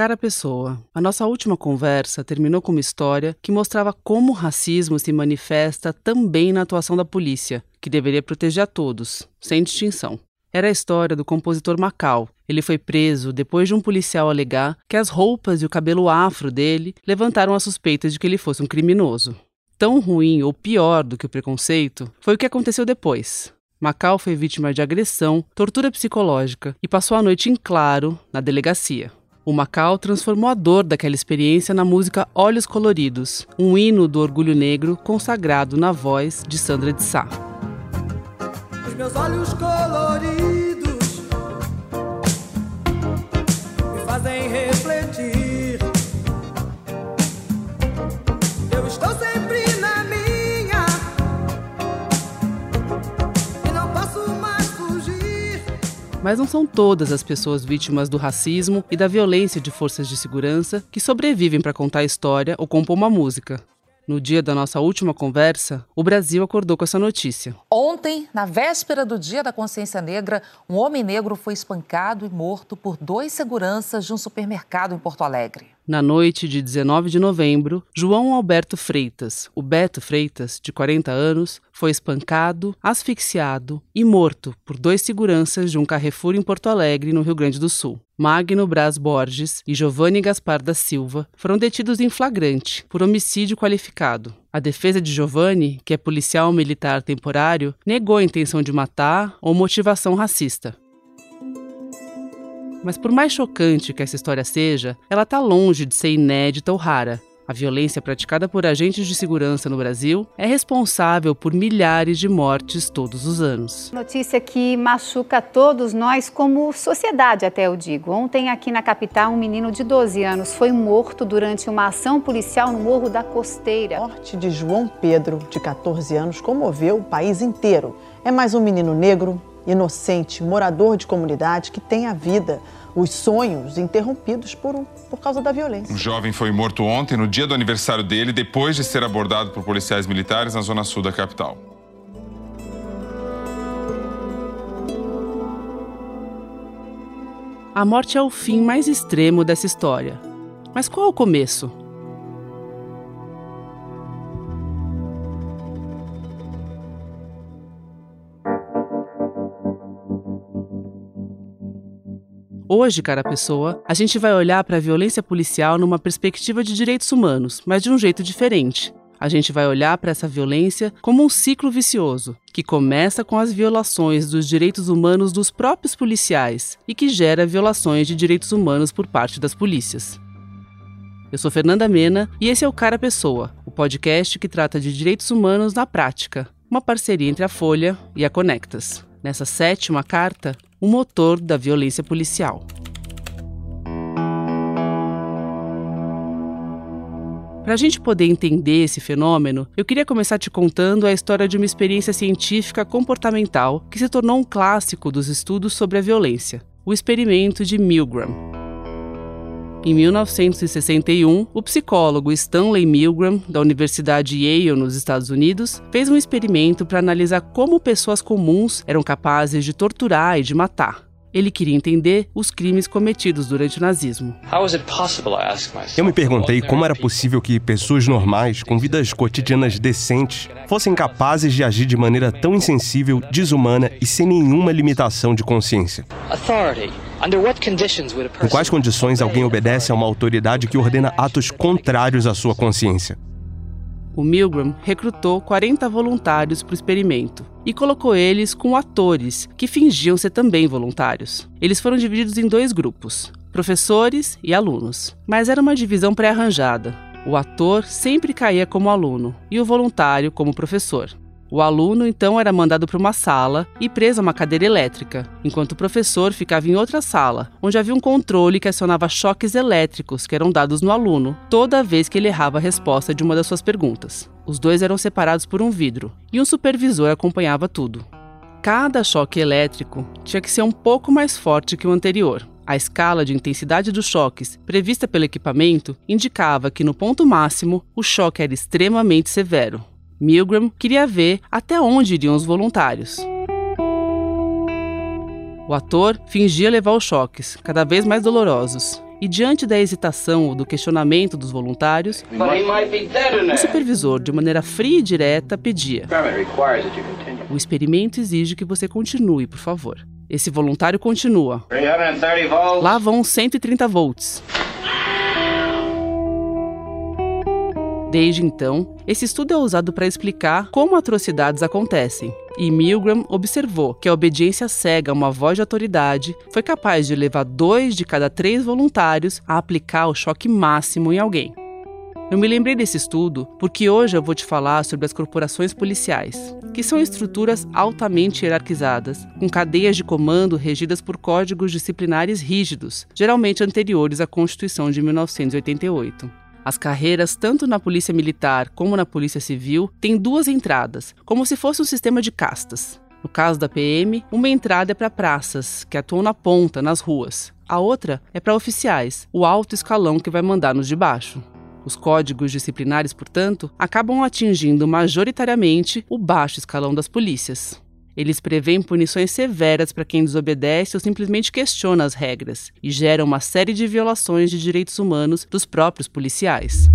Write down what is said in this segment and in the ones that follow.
Cara pessoa, a nossa última conversa terminou com uma história que mostrava como o racismo se manifesta também na atuação da polícia, que deveria proteger a todos, sem distinção. Era a história do compositor Macau. Ele foi preso depois de um policial alegar que as roupas e o cabelo afro dele levantaram a suspeita de que ele fosse um criminoso. Tão ruim ou pior do que o preconceito foi o que aconteceu depois. Macau foi vítima de agressão, tortura psicológica e passou a noite em claro na delegacia. O Macau transformou a dor daquela experiência na música Olhos Coloridos, um hino do orgulho negro consagrado na voz de Sandra de Sá. Os meus olhos coloridos me fazem refletir. Eu estou sempre Mas não são todas as pessoas vítimas do racismo e da violência de forças de segurança que sobrevivem para contar a história ou compor uma música. No dia da nossa última conversa, o Brasil acordou com essa notícia. Ontem, na véspera do Dia da Consciência Negra, um homem negro foi espancado e morto por dois seguranças de um supermercado em Porto Alegre. Na noite de 19 de novembro, João Alberto Freitas, o Beto Freitas, de 40 anos, foi espancado, asfixiado e morto por dois seguranças de um Carrefour em Porto Alegre, no Rio Grande do Sul. Magno Braz Borges e Giovanni Gaspar da Silva foram detidos em flagrante por homicídio qualificado. A defesa de Giovanni, que é policial militar temporário, negou a intenção de matar ou motivação racista. Mas por mais chocante que essa história seja, ela está longe de ser inédita ou rara. A violência praticada por agentes de segurança no Brasil é responsável por milhares de mortes todos os anos. Notícia que machuca todos nós como sociedade, até eu digo. Ontem, aqui na capital, um menino de 12 anos foi morto durante uma ação policial no Morro da Costeira. A morte de João Pedro, de 14 anos, comoveu o país inteiro. É mais um menino negro, inocente, morador de comunidade que tem a vida, os sonhos interrompidos por, por causa da violência. Um jovem foi morto ontem, no dia do aniversário dele, depois de ser abordado por policiais militares na zona sul da capital. A morte é o fim mais extremo dessa história. Mas qual é o começo? Hoje, cara pessoa, a gente vai olhar para a violência policial numa perspectiva de direitos humanos, mas de um jeito diferente. A gente vai olhar para essa violência como um ciclo vicioso, que começa com as violações dos direitos humanos dos próprios policiais e que gera violações de direitos humanos por parte das polícias. Eu sou Fernanda Mena e esse é o Cara Pessoa, o podcast que trata de direitos humanos na prática, uma parceria entre a Folha e a Conectas. Nessa sétima carta, o motor da violência policial. Para a gente poder entender esse fenômeno, eu queria começar te contando a história de uma experiência científica comportamental que se tornou um clássico dos estudos sobre a violência: o experimento de Milgram. Em 1961, o psicólogo Stanley Milgram, da Universidade Yale, nos Estados Unidos, fez um experimento para analisar como pessoas comuns eram capazes de torturar e de matar. Ele queria entender os crimes cometidos durante o nazismo. Eu me perguntei como era possível que pessoas normais, com vidas cotidianas decentes, fossem capazes de agir de maneira tão insensível, desumana e sem nenhuma limitação de consciência. Em quais condições alguém obedece a uma autoridade que ordena atos contrários à sua consciência? O Milgram recrutou 40 voluntários para o experimento e colocou eles com atores que fingiam ser também voluntários. Eles foram divididos em dois grupos, professores e alunos, mas era uma divisão pré-arranjada. O ator sempre caía como aluno e o voluntário como professor. O aluno então era mandado para uma sala e preso a uma cadeira elétrica, enquanto o professor ficava em outra sala, onde havia um controle que acionava choques elétricos que eram dados no aluno toda vez que ele errava a resposta de uma das suas perguntas. Os dois eram separados por um vidro e um supervisor acompanhava tudo. Cada choque elétrico tinha que ser um pouco mais forte que o anterior. A escala de intensidade dos choques prevista pelo equipamento indicava que no ponto máximo o choque era extremamente severo, Milgram queria ver até onde iriam os voluntários. O ator fingia levar os choques, cada vez mais dolorosos, E diante da hesitação ou do questionamento dos voluntários, o supervisor, de maneira fria e direta, pedia: O experimento exige que você continue, por favor. Esse voluntário continua. Lá vão 130 volts. Desde então, esse estudo é usado para explicar como atrocidades acontecem. E Milgram observou que a obediência cega a uma voz de autoridade foi capaz de levar dois de cada três voluntários a aplicar o choque máximo em alguém. Eu me lembrei desse estudo porque hoje eu vou te falar sobre as corporações policiais, que são estruturas altamente hierarquizadas, com cadeias de comando regidas por códigos disciplinares rígidos, geralmente anteriores à Constituição de 1988. As carreiras, tanto na Polícia Militar como na Polícia Civil, têm duas entradas, como se fosse um sistema de castas. No caso da PM, uma entrada é para praças, que atuam na ponta, nas ruas. A outra é para oficiais, o alto escalão que vai mandar nos de baixo. Os códigos disciplinares, portanto, acabam atingindo majoritariamente o baixo escalão das polícias. Eles prevêem punições severas para quem desobedece ou simplesmente questiona as regras e geram uma série de violações de direitos humanos dos próprios policiais.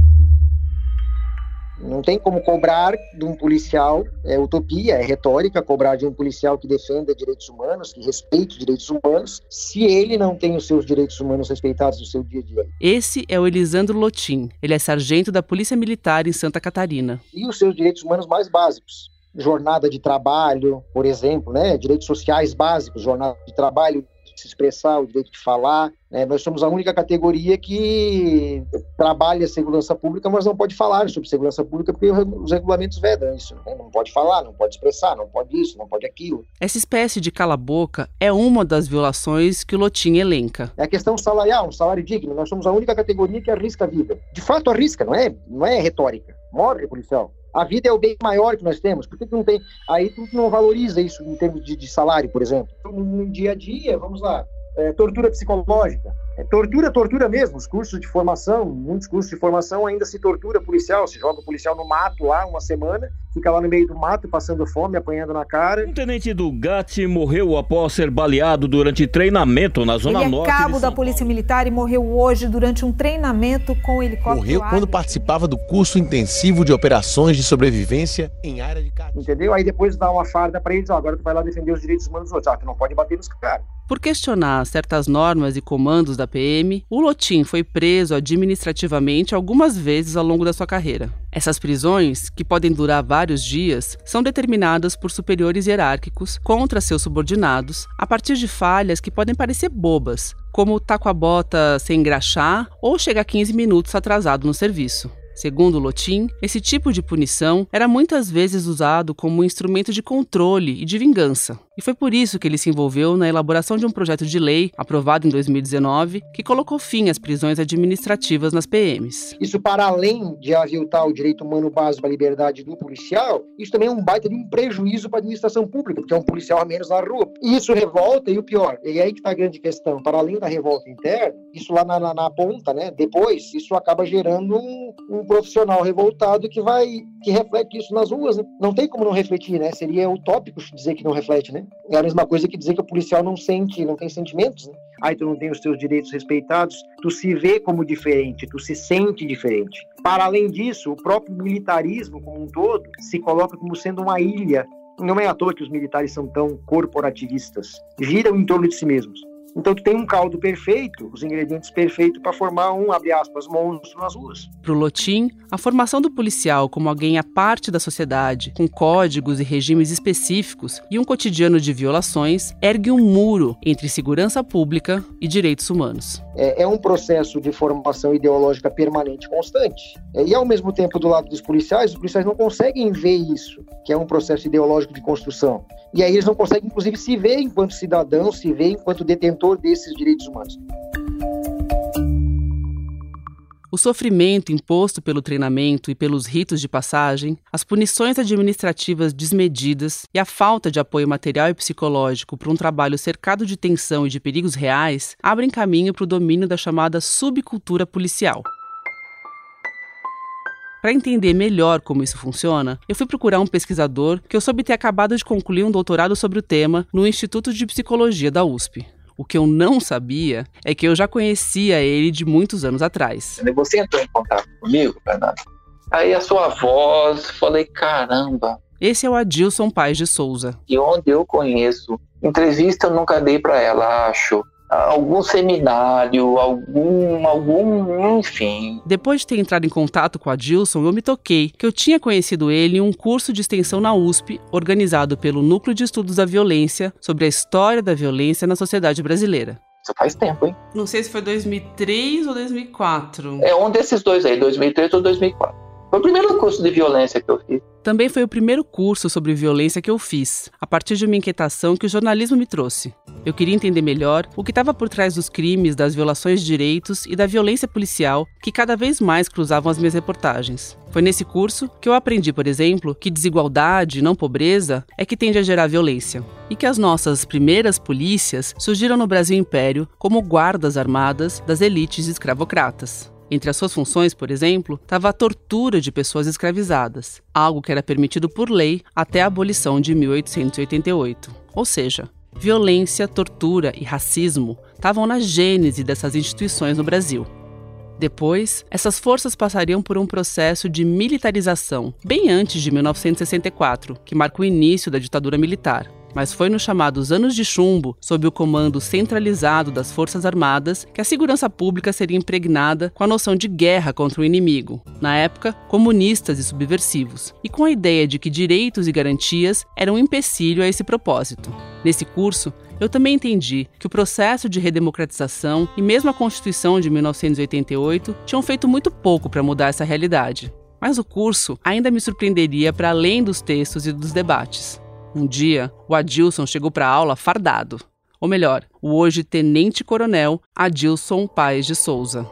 Não tem como cobrar de um policial, é utopia, é retórica, cobrar de um policial que defenda direitos humanos, que respeite direitos humanos, se ele não tem os seus direitos humanos respeitados no seu dia a dia. Esse é o Elisandro Lotim. Ele é sargento da Polícia Militar em Santa Catarina. E os seus direitos humanos mais básicos jornada de trabalho, por exemplo, né? direitos sociais básicos, jornada de trabalho, de se expressar, o direito de falar. Né? Nós somos a única categoria que trabalha segurança pública, mas não pode falar sobre segurança pública porque os regulamentos vedam isso. Né? Não pode falar, não pode expressar, não pode isso, não pode aquilo. Essa espécie de cala-boca é uma das violações que o Lotim elenca. É a questão salarial, um salário digno. Nós somos a única categoria que arrisca a vida. De fato, arrisca, não é, não é retórica. Morre policial. A vida é o bem maior que nós temos. Por que, que não tem? Aí tu não valoriza isso em termos de, de salário, por exemplo. No, no dia a dia, vamos lá, é, tortura psicológica. É, tortura, tortura mesmo. Os cursos de formação, muitos cursos de formação ainda se tortura policial. Se joga o policial no mato lá uma semana, fica lá no meio do mato passando fome, apanhando na cara. Um tenente do GAT morreu após ser baleado durante treinamento na Zona Ele é Norte. cabo da Polícia Militar e morreu hoje durante um treinamento com helicóptero. Morreu quando participava do curso intensivo de operações de sobrevivência em área de Entendeu? Aí depois dá uma farda para eles, ó, agora tu vai lá defender os direitos humanos dos outros. Ah, tu não pode bater nos caras. Por questionar certas normas e comandos da PM, o Lotim foi preso administrativamente algumas vezes ao longo da sua carreira. Essas prisões, que podem durar vários dias, são determinadas por superiores hierárquicos contra seus subordinados a partir de falhas que podem parecer bobas, como tá com a bota sem engraxar ou chegar 15 minutos atrasado no serviço. Segundo Lotim, esse tipo de punição era muitas vezes usado como um instrumento de controle e de vingança. E foi por isso que ele se envolveu na elaboração de um projeto de lei, aprovado em 2019, que colocou fim às prisões administrativas nas PMs. Isso, para além de aviltar o direito humano básico à liberdade do policial, isso também é um baita de um prejuízo para a administração pública, porque é um policial a menos na rua. E isso revolta, e o pior, e aí que está a grande questão, para além da revolta interna, isso lá na, na, na ponta, né, depois, isso acaba gerando um, um profissional revoltado que vai, que reflete isso nas ruas, né? Não tem como não refletir, né? Seria utópico dizer que não reflete, né? É a mesma coisa que dizer que o policial não sente, não tem sentimentos, né? Aí tu não tem os teus direitos respeitados, tu se vê como diferente, tu se sente diferente. Para além disso, o próprio militarismo como um todo se coloca como sendo uma ilha. Não é à toa que os militares são tão corporativistas. Giram em torno de si mesmos. Então tu tem um caldo perfeito, os ingredientes perfeitos para formar um, abre aspas, monstro nas ruas. Para o Lotim, a formação do policial como alguém à parte da sociedade, com códigos e regimes específicos e um cotidiano de violações, ergue um muro entre segurança pública e direitos humanos. É, é um processo de formação ideológica permanente constante. É, e ao mesmo tempo, do lado dos policiais, os policiais não conseguem ver isso, que é um processo ideológico de construção. E aí eles não conseguem, inclusive, se ver enquanto cidadão, se ver enquanto detentor desses direitos humanos. O sofrimento imposto pelo treinamento e pelos ritos de passagem, as punições administrativas desmedidas e a falta de apoio material e psicológico para um trabalho cercado de tensão e de perigos reais abrem caminho para o domínio da chamada subcultura policial. Para entender melhor como isso funciona, eu fui procurar um pesquisador que eu soube ter acabado de concluir um doutorado sobre o tema no Instituto de Psicologia da USP. O que eu não sabia é que eu já conhecia ele de muitos anos atrás. Você entrou em contato comigo, Fernando? Aí a sua voz, falei, caramba. Esse é o Adilson Paz de Souza. E onde eu conheço. Entrevista eu nunca dei para ela, acho algum seminário, algum, algum, enfim. Depois de ter entrado em contato com a Dilson, eu me toquei que eu tinha conhecido ele em um curso de extensão na USP, organizado pelo Núcleo de Estudos da Violência, sobre a história da violência na sociedade brasileira. Isso faz tempo, hein? Não sei se foi 2003 ou 2004. É um desses dois aí, 2003 ou 2004. Foi o primeiro curso de violência que eu fiz. Também foi o primeiro curso sobre violência que eu fiz, a partir de uma inquietação que o jornalismo me trouxe. Eu queria entender melhor o que estava por trás dos crimes, das violações de direitos e da violência policial que cada vez mais cruzavam as minhas reportagens. Foi nesse curso que eu aprendi, por exemplo, que desigualdade, não pobreza, é que tende a gerar violência. E que as nossas primeiras polícias surgiram no Brasil Império como guardas armadas das elites escravocratas. Entre as suas funções, por exemplo, estava a tortura de pessoas escravizadas, algo que era permitido por lei até a abolição de 1888. Ou seja, violência, tortura e racismo estavam na gênese dessas instituições no Brasil. Depois, essas forças passariam por um processo de militarização, bem antes de 1964, que marca o início da ditadura militar mas foi nos chamados Anos de Chumbo, sob o comando centralizado das Forças Armadas, que a segurança pública seria impregnada com a noção de guerra contra o inimigo, na época, comunistas e subversivos, e com a ideia de que direitos e garantias eram um empecilho a esse propósito. Nesse curso, eu também entendi que o processo de redemocratização e mesmo a Constituição de 1988 tinham feito muito pouco para mudar essa realidade. Mas o curso ainda me surpreenderia para além dos textos e dos debates. Um dia, o Adilson chegou para a aula fardado. Ou melhor, o hoje tenente-coronel Adilson Paes de Souza.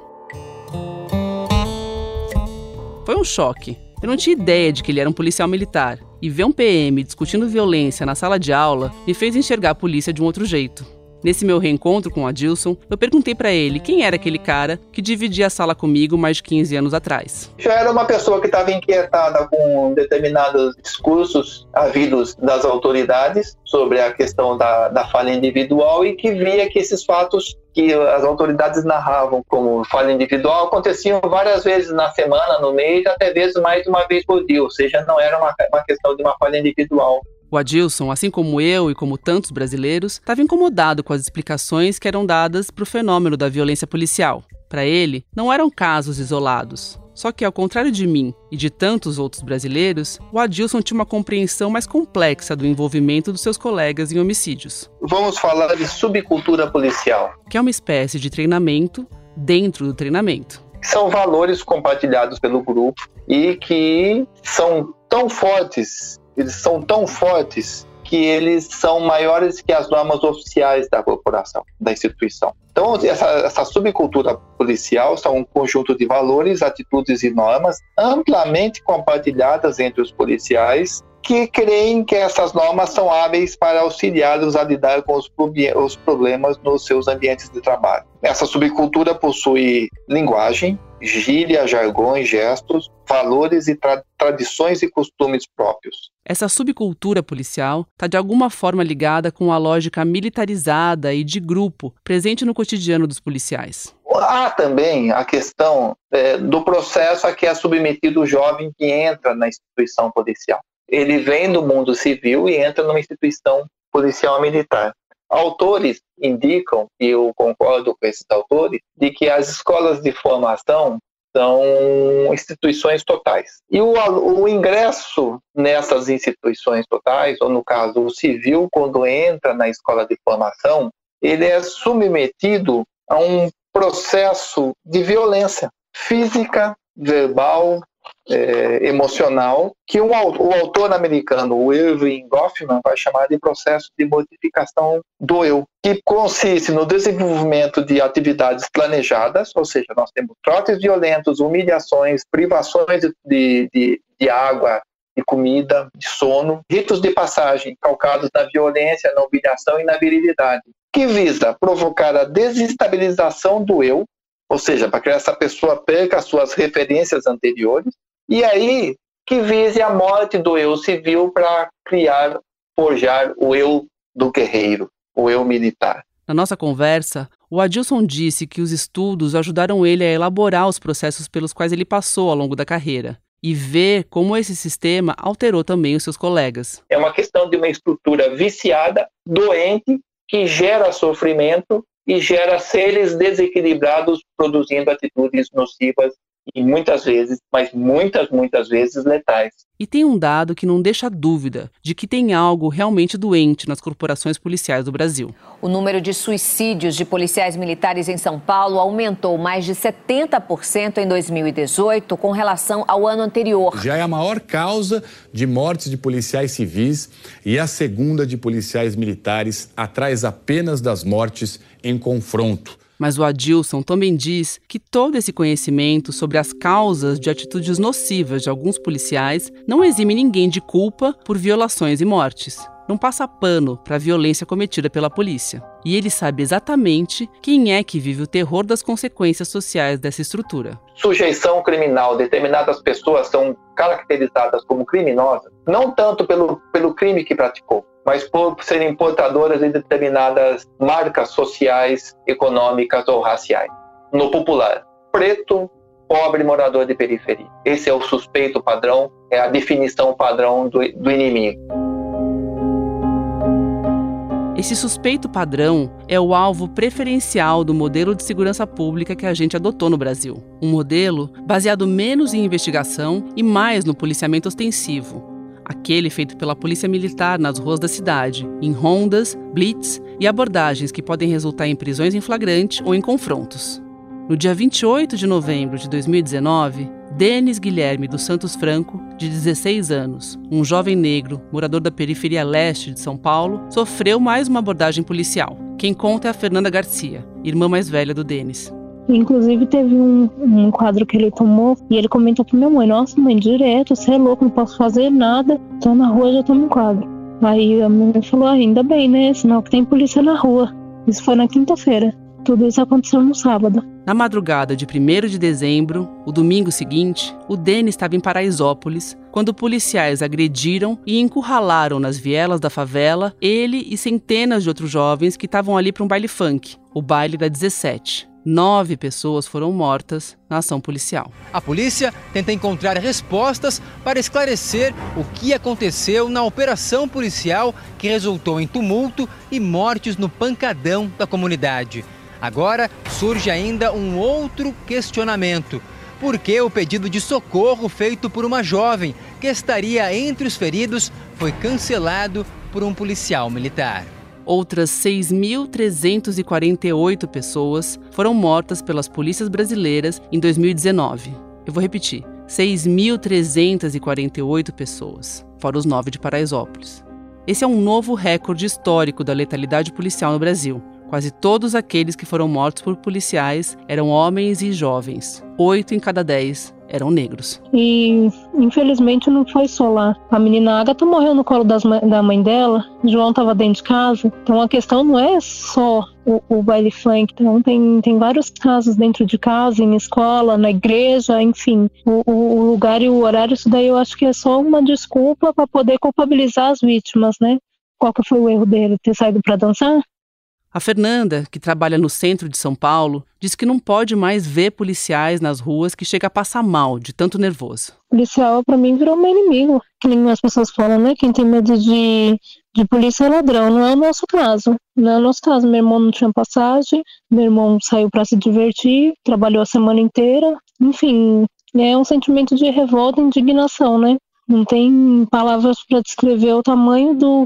Foi um choque. Eu não tinha ideia de que ele era um policial militar. E ver um PM discutindo violência na sala de aula me fez enxergar a polícia de um outro jeito. Nesse meu reencontro com o Adilson, eu perguntei para ele quem era aquele cara que dividia a sala comigo mais de 15 anos atrás. Já era uma pessoa que estava inquietada com determinados discursos havidos das autoridades sobre a questão da, da falha individual e que via que esses fatos que as autoridades narravam como falha individual aconteciam várias vezes na semana, no mês, até vezes mais uma vez por dia, ou seja, não era uma, uma questão de uma falha individual. O Adilson, assim como eu e como tantos brasileiros, estava incomodado com as explicações que eram dadas para o fenômeno da violência policial. Para ele, não eram casos isolados. Só que, ao contrário de mim e de tantos outros brasileiros, o Adilson tinha uma compreensão mais complexa do envolvimento dos seus colegas em homicídios. Vamos falar de subcultura policial, que é uma espécie de treinamento dentro do treinamento. São valores compartilhados pelo grupo e que são tão fortes eles são tão fortes que eles são maiores que as normas oficiais da corporação, da instituição. Então, essa, essa subcultura policial são um conjunto de valores, atitudes e normas amplamente compartilhadas entre os policiais que creem que essas normas são hábeis para auxiliá-los a lidar com os, os problemas nos seus ambientes de trabalho. Essa subcultura possui linguagem, gíria, jargões, gestos, valores e tra tradições e costumes próprios. Essa subcultura policial está de alguma forma ligada com a lógica militarizada e de grupo presente no cotidiano dos policiais. Há também a questão é, do processo a que é submetido o jovem que entra na instituição policial. Ele vem do mundo civil e entra numa instituição policial militar. Autores indicam, e eu concordo com esses autores, de que as escolas de formação são instituições totais. E o, o, ingresso nessas instituições totais, ou no caso o civil, quando entra na escola de formação, ele é submetido a um processo de violência física, verbal, é, emocional que o, o, autor americano, o Irving Goffman, vai chamar de processo de modificação do eu, que consiste no desenvolvimento de atividades planejadas, ou seja, nós temos trotes violentos, humilhações, privações de, de, de água, de comida, de sono, ritos de passagem calcados na violência, na humilhação e na virilidade, que visa provocar a desestabilização do eu, ou seja, para que essa pessoa perca as suas referências anteriores, e aí que vise a morte do eu civil para criar, forjar o eu do guerreiro, o eu militar. Na nossa conversa, o Adilson disse que os estudos ajudaram ele a elaborar os processos pelos quais ele passou ao longo da carreira e ver como esse sistema alterou também os seus colegas. É uma questão de uma estrutura viciada, doente, que gera sofrimento e gera seres desequilibrados produzindo atitudes nocivas e muitas vezes, mas muitas, muitas vezes letais. E tem um dado que não deixa dúvida de que tem algo realmente doente nas corporações policiais do Brasil. O número de suicídios de policiais militares em São Paulo aumentou mais de 70% em 2018 com relação ao ano anterior. Já é a maior causa de mortes de policiais civis e a segunda de policiais militares, atrás apenas das mortes em confronto. Mas o Adilson também diz que todo esse conhecimento sobre as causas de atitudes nocivas de alguns policiais não exime ninguém de culpa por violações e mortes. Não passa pano para a violência cometida pela polícia. E ele sabe exatamente quem é que vive o terror das consequências sociais dessa estrutura. Sujeição criminal, determinadas pessoas são caracterizadas como criminosas, não tanto pelo, pelo crime que praticou, mas por serem portadoras de determinadas marcas sociais, econômicas ou raciais. No popular, preto, pobre, morador de periferia. Esse é o suspeito padrão, é a definição padrão do, do inimigo. Esse suspeito padrão é o alvo preferencial do modelo de segurança pública que a gente adotou no Brasil. Um modelo baseado menos em investigação e mais no policiamento ostensivo, aquele feito pela polícia militar nas ruas da cidade, em rondas, blitz e abordagens que podem resultar em prisões em flagrante ou em confrontos. No dia 28 de novembro de 2019, Denis Guilherme dos Santos Franco, de 16 anos, um jovem negro, morador da periferia leste de São Paulo, sofreu mais uma abordagem policial. Quem conta é a Fernanda Garcia, irmã mais velha do Denis. Inclusive teve um, um quadro que ele tomou e ele comentou pra minha mãe, nossa mãe, direto, você é louco, não posso fazer nada, tô na rua já tomo um quadro. Aí a mãe falou, ah, ainda bem, né? Sinal que tem polícia na rua. Isso foi na quinta-feira. Tudo isso aconteceu no sábado. Na madrugada de 1 de dezembro, o domingo seguinte, o Denis estava em Paraisópolis quando policiais agrediram e encurralaram nas vielas da favela ele e centenas de outros jovens que estavam ali para um baile funk, o baile da 17. Nove pessoas foram mortas na ação policial. A polícia tenta encontrar respostas para esclarecer o que aconteceu na operação policial que resultou em tumulto e mortes no pancadão da comunidade. Agora surge ainda um outro questionamento. Por que o pedido de socorro feito por uma jovem que estaria entre os feridos foi cancelado por um policial militar? Outras 6.348 pessoas foram mortas pelas polícias brasileiras em 2019. Eu vou repetir: 6.348 pessoas, fora os nove de Paraisópolis. Esse é um novo recorde histórico da letalidade policial no Brasil. Quase todos aqueles que foram mortos por policiais eram homens e jovens. Oito em cada dez eram negros. E infelizmente não foi só lá. A menina Agatha morreu no colo das, da mãe dela, João estava dentro de casa. Então a questão não é só o, o baile funk. Então tem, tem vários casos dentro de casa, em escola, na igreja, enfim. O, o lugar e o horário, isso daí eu acho que é só uma desculpa para poder culpabilizar as vítimas, né? Qual que foi o erro dele? Ter saído para dançar? A Fernanda, que trabalha no centro de São Paulo, diz que não pode mais ver policiais nas ruas que chega a passar mal de tanto nervoso. Policial, para mim, virou meu inimigo. Que nem as pessoas falam, né? Quem tem medo de, de polícia é ladrão. Não é o nosso caso. Não é o nosso caso. Meu irmão não tinha passagem, meu irmão saiu para se divertir, trabalhou a semana inteira. Enfim, é um sentimento de revolta e indignação, né? Não tem palavras para descrever o tamanho do,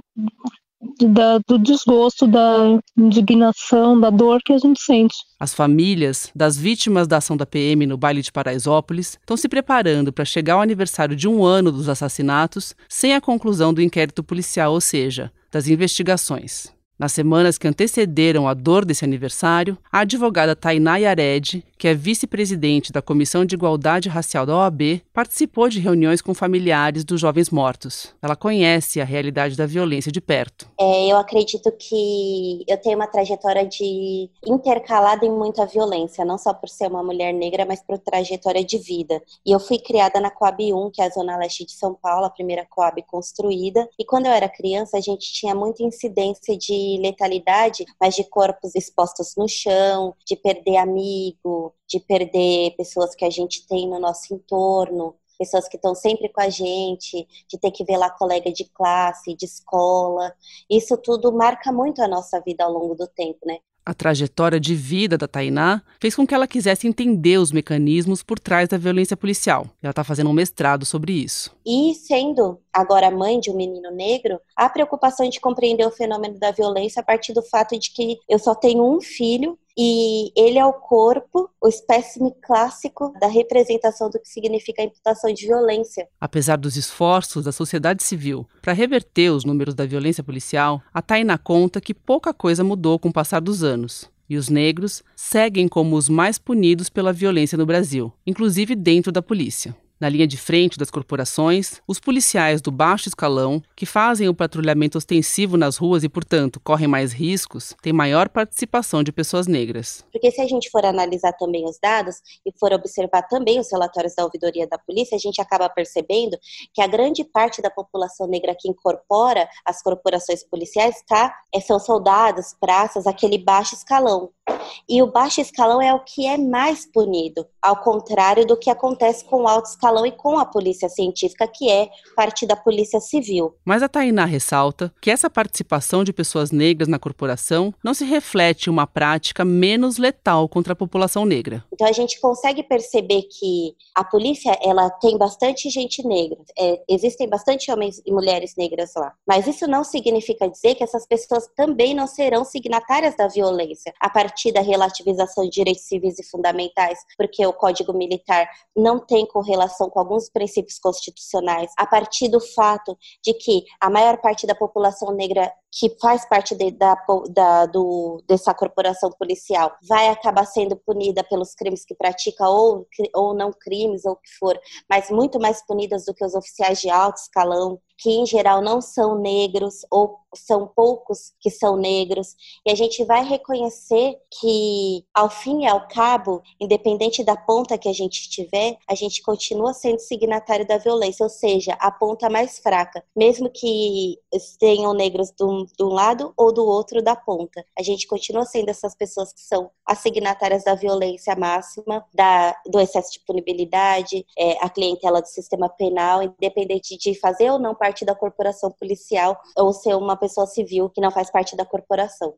da, do desgosto, da indignação, da dor que a gente sente. As famílias das vítimas da ação da PM no baile de Paraisópolis estão se preparando para chegar ao aniversário de um ano dos assassinatos sem a conclusão do inquérito policial, ou seja, das investigações. Nas semanas que antecederam a dor desse aniversário, a advogada Tainá Yared, que é vice-presidente da Comissão de Igualdade Racial da OAB, participou de reuniões com familiares dos jovens mortos. Ela conhece a realidade da violência de perto. É, eu acredito que eu tenho uma trajetória de intercalada em muita violência, não só por ser uma mulher negra, mas por trajetória de vida. E eu fui criada na Coab 1, que é a zona leste de São Paulo, a primeira Coab construída. E quando eu era criança, a gente tinha muita incidência de de letalidade, mas de corpos expostos no chão, de perder amigo, de perder pessoas que a gente tem no nosso entorno, pessoas que estão sempre com a gente, de ter que ver lá colega de classe, de escola. Isso tudo marca muito a nossa vida ao longo do tempo, né? A trajetória de vida da Tainá fez com que ela quisesse entender os mecanismos por trás da violência policial. Ela está fazendo um mestrado sobre isso. E sendo agora mãe de um menino negro, a preocupação de compreender o fenômeno da violência a partir do fato de que eu só tenho um filho e ele é o corpo, o espécime clássico da representação do que significa a imputação de violência. Apesar dos esforços da sociedade civil para reverter os números da violência policial, a Taina conta que pouca coisa mudou com o passar dos anos. E os negros seguem como os mais punidos pela violência no Brasil, inclusive dentro da polícia. Na linha de frente das corporações, os policiais do baixo escalão, que fazem o patrulhamento ostensivo nas ruas e, portanto, correm mais riscos, têm maior participação de pessoas negras. Porque se a gente for analisar também os dados e for observar também os relatórios da ouvidoria da polícia, a gente acaba percebendo que a grande parte da população negra que incorpora as corporações policiais tá, é, são soldados, praças, aquele baixo escalão. E o baixo escalão é o que é mais punido, ao contrário do que acontece com o alto escalão e com a polícia científica, que é parte da polícia civil. Mas a Tainá ressalta que essa participação de pessoas negras na corporação não se reflete em uma prática menos letal contra a população negra. Então a gente consegue perceber que a polícia ela tem bastante gente negra, é, existem bastante homens e mulheres negras lá, mas isso não significa dizer que essas pessoas também não serão signatárias da violência a partir da relativização de direitos civis e fundamentais, porque o Código Militar não tem correlação com alguns princípios constitucionais, a partir do fato de que a maior parte da população negra que faz parte de, da, da, do, dessa corporação policial vai acabar sendo punida pelos crimes que pratica ou, ou não crimes ou o que for, mas muito mais punidas do que os oficiais de alto escalão, que em geral não são negros ou são poucos que são negros, e a gente vai reconhecer que, ao fim e ao cabo, independente da ponta que a gente tiver, a gente continua sendo signatário da violência, ou seja, a ponta mais fraca, mesmo que tenham negros de um, de um lado ou do outro da ponta. A gente continua sendo essas pessoas que são as signatárias da violência máxima, da, do excesso de punibilidade, é, a clientela do sistema penal, independente de fazer ou não parte da corporação policial ou ser uma pessoa civil que não faz parte da corporação.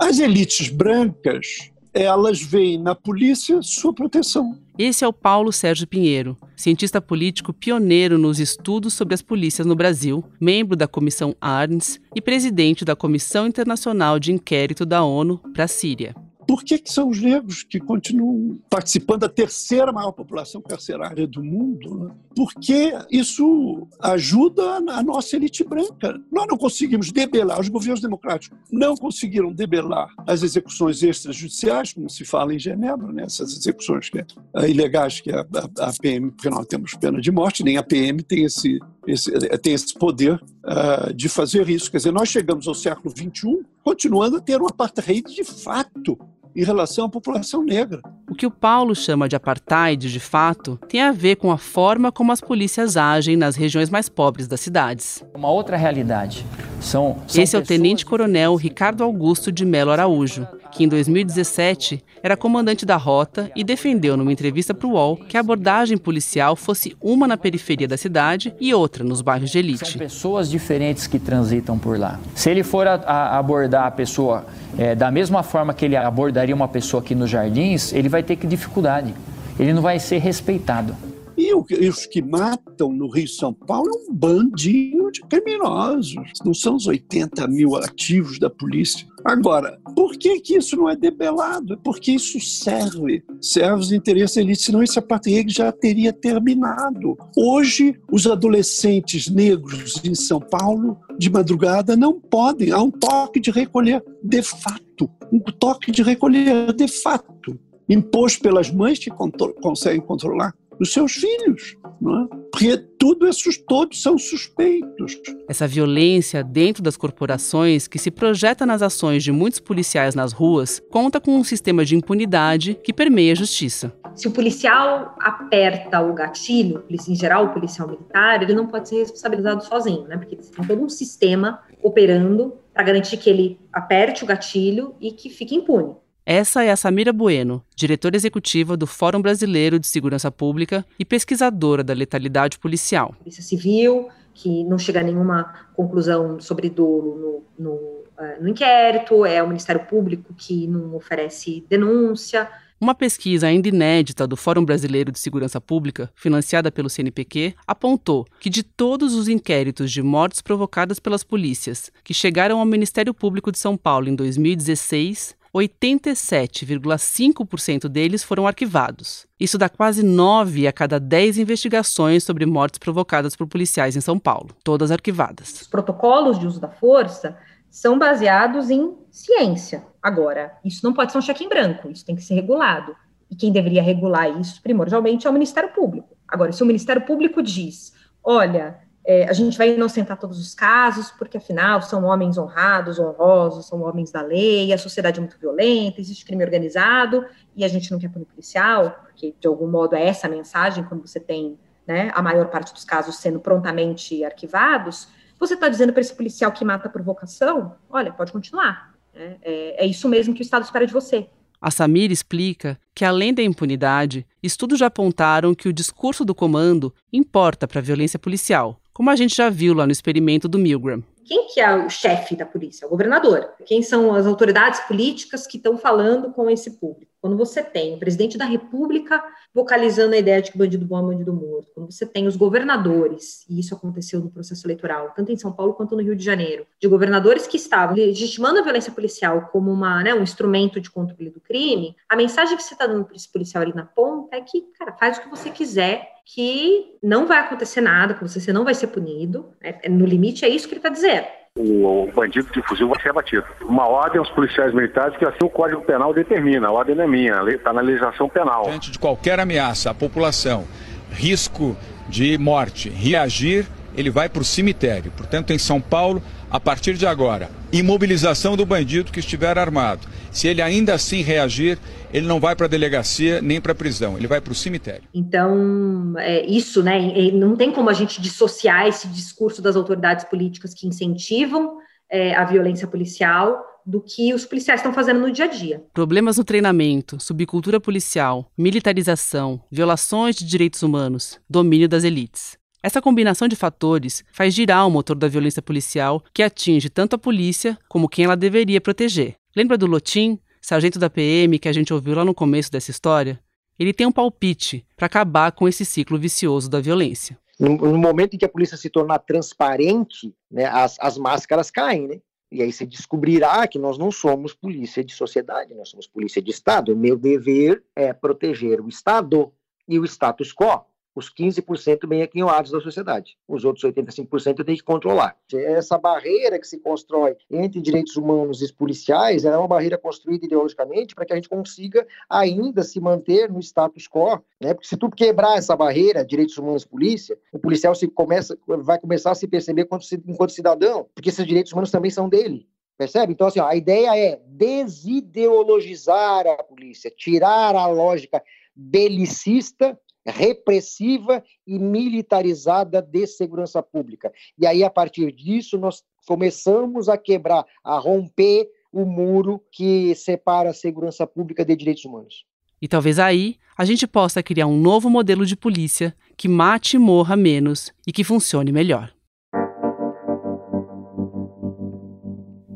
As elites brancas, elas veem na polícia sua proteção. Esse é o Paulo Sérgio Pinheiro, cientista político pioneiro nos estudos sobre as polícias no Brasil, membro da Comissão Arns e presidente da Comissão Internacional de Inquérito da ONU para a Síria. Por que, que são os negros que continuam participando da terceira maior população carcerária do mundo? Né? Porque isso ajuda a nossa elite branca. Nós não conseguimos debelar, os governos democráticos não conseguiram debelar as execuções extrajudiciais, como se fala em Genebra, né? essas execuções que é, ilegais que a, a, a PM, porque nós temos pena de morte, nem a PM tem esse, esse, tem esse poder uh, de fazer isso. Quer dizer, nós chegamos ao século XXI continuando a ter um apartheid de fato em relação à população negra. O que o Paulo chama de apartheid, de fato, tem a ver com a forma como as polícias agem nas regiões mais pobres das cidades. Uma outra realidade. São, são Esse é o tenente-coronel Ricardo Augusto de Melo Araújo, que em 2017 era comandante da rota e defendeu numa entrevista para o UOL que a abordagem policial fosse uma na periferia da cidade e outra nos bairros de elite. São pessoas diferentes que transitam por lá. Se ele for a, a abordar a pessoa é, da mesma forma que ele abordaria uma pessoa aqui nos jardins, ele vai ter que dificuldade. Ele não vai ser respeitado. E os que matam no Rio São Paulo é um bandinho de criminosos. Não são os 80 mil ativos da polícia. Agora, por que, que isso não é debelado? Porque isso serve, serve os interesses da senão esse apartheid já teria terminado. Hoje, os adolescentes negros em São Paulo, de madrugada, não podem. Há um toque de recolher, de fato. Um toque de recolher, de fato. Imposto pelas mães que conseguem controlar os seus filhos, não é? porque tudo esses todos são suspeitos. Essa violência dentro das corporações que se projeta nas ações de muitos policiais nas ruas conta com um sistema de impunidade que permeia a justiça. se o policial aperta o gatilho, em geral o policial militar, ele não pode ser responsabilizado sozinho, né? Porque tem todo um sistema operando para garantir que ele aperte o gatilho e que fique impune. Essa é a Samira Bueno, diretora executiva do Fórum Brasileiro de Segurança Pública e pesquisadora da letalidade policial. Polícia Civil, que não chega a nenhuma conclusão sobre dolo no, no eh, no inquérito, é o Ministério Público que não oferece denúncia. Uma pesquisa ainda inédita do Fórum Brasileiro de Segurança Pública, financiada pelo CNPq, apontou que de todos os inquéritos de mortes provocadas pelas polícias que chegaram ao Ministério Público de São Paulo em 2016, 87,5% deles foram arquivados. Isso dá quase 9 a cada 10 investigações sobre mortes provocadas por policiais em São Paulo, todas arquivadas. Os protocolos de uso da força são baseados em ciência. Agora, isso não pode ser um cheque em branco, isso tem que ser regulado. E quem deveria regular isso, primordialmente, é o Ministério Público. Agora, se o Ministério Público diz, olha, é, a gente vai inocentar todos os casos, porque afinal são homens honrados, honrosos, são homens da lei, a sociedade é muito violenta, existe crime organizado, e a gente não quer punir policial, porque de algum modo é essa a mensagem quando você tem né, a maior parte dos casos sendo prontamente arquivados, você está dizendo para esse policial que mata por vocação, olha, pode continuar. É, é, é isso mesmo que o Estado espera de você. A Samir explica que, além da impunidade, estudos já apontaram que o discurso do comando importa para a violência policial, como a gente já viu lá no experimento do Milgram. Quem que é o chefe da polícia? O governador. Quem são as autoridades políticas que estão falando com esse público? Quando você tem o presidente da República vocalizando a ideia de que bandido bom é bandido morto, quando você tem os governadores, e isso aconteceu no processo eleitoral, tanto em São Paulo quanto no Rio de Janeiro, de governadores que estavam legitimando a violência policial como uma, né, um instrumento de controle do crime, a mensagem que você está dando para esse policial ali na ponta é que, cara, faz o que você quiser, que não vai acontecer nada com você, você não vai ser punido. É, no limite, é isso que ele está dizendo o, bandido de fuzil vai ser abatido. Uma ordem aos policiais militares que assim o Código Penal determina, a ordem não é minha, está na legislação penal. Diante de qualquer ameaça à população, risco de morte, reagir, ele vai para o cemitério. Portanto, em São Paulo, a partir de agora, imobilização do bandido que estiver armado. Se ele ainda assim reagir, ele não vai para a delegacia nem para a prisão, ele vai para o cemitério. Então, é isso, né? Não tem como a gente dissociar esse discurso das autoridades políticas que incentivam é, a violência policial do que os policiais estão fazendo no dia a dia. Problemas no treinamento, subcultura policial, militarização, violações de direitos humanos, domínio das elites. Essa combinação de fatores faz girar o motor da violência policial que atinge tanto a polícia como quem ela deveria proteger. Lembra do Lotim, sargento da PM que a gente ouviu lá no começo dessa história? Ele tem um palpite para acabar com esse ciclo vicioso da violência. No, momento em que a polícia se tornar transparente, né, as, as máscaras caem, né? E aí você descobrirá que nós não somos polícia de sociedade, nós somos polícia de Estado. Meu dever é proteger o Estado e o status quo os 15% bem aquinhoados da sociedade. Os outros 85% eu tenho que controlar. Essa barreira que se constrói entre direitos humanos e policiais é uma barreira construída ideologicamente para que a gente consiga ainda se manter no status quo. Né? Porque se tu quebrar essa barreira, direitos humanos e polícia, o policial se começa, vai começar a se perceber enquanto, cidadão, porque esses direitos humanos também são dele. Percebe? Então, assim, ó, a ideia é desideologizar a polícia, tirar a lógica belicista repressiva e militarizada de segurança pública. E aí, a partir disso, nós começamos a quebrar, a romper o muro que separa a segurança pública de direitos humanos. E talvez aí a gente possa criar um novo modelo de polícia que mate e morra menos e que funcione melhor.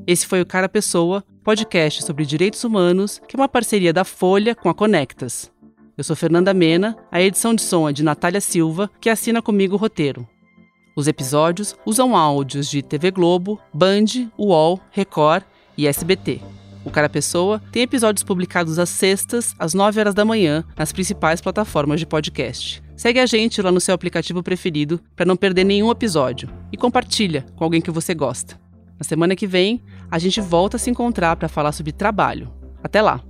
Esse foi o Cara Pessoa, podcast sobre direitos humanos, que é uma parceria da Folha com a Conectas. Eu sou Fernanda Mena, a edição de som é de Natália Silva, que assina comigo o roteiro. Os episódios usam áudios de TV Globo, Band, UOL, Record e SBT. O Cara Pessoa tem episódios publicados às sextas, às 9 horas da manhã, nas principais plataformas de podcast. Segue a gente lá no seu aplicativo preferido para não perder nenhum episódio e compartilha com alguém que você gosta. Na semana que vem, a gente volta a se encontrar para falar sobre trabalho. Até lá!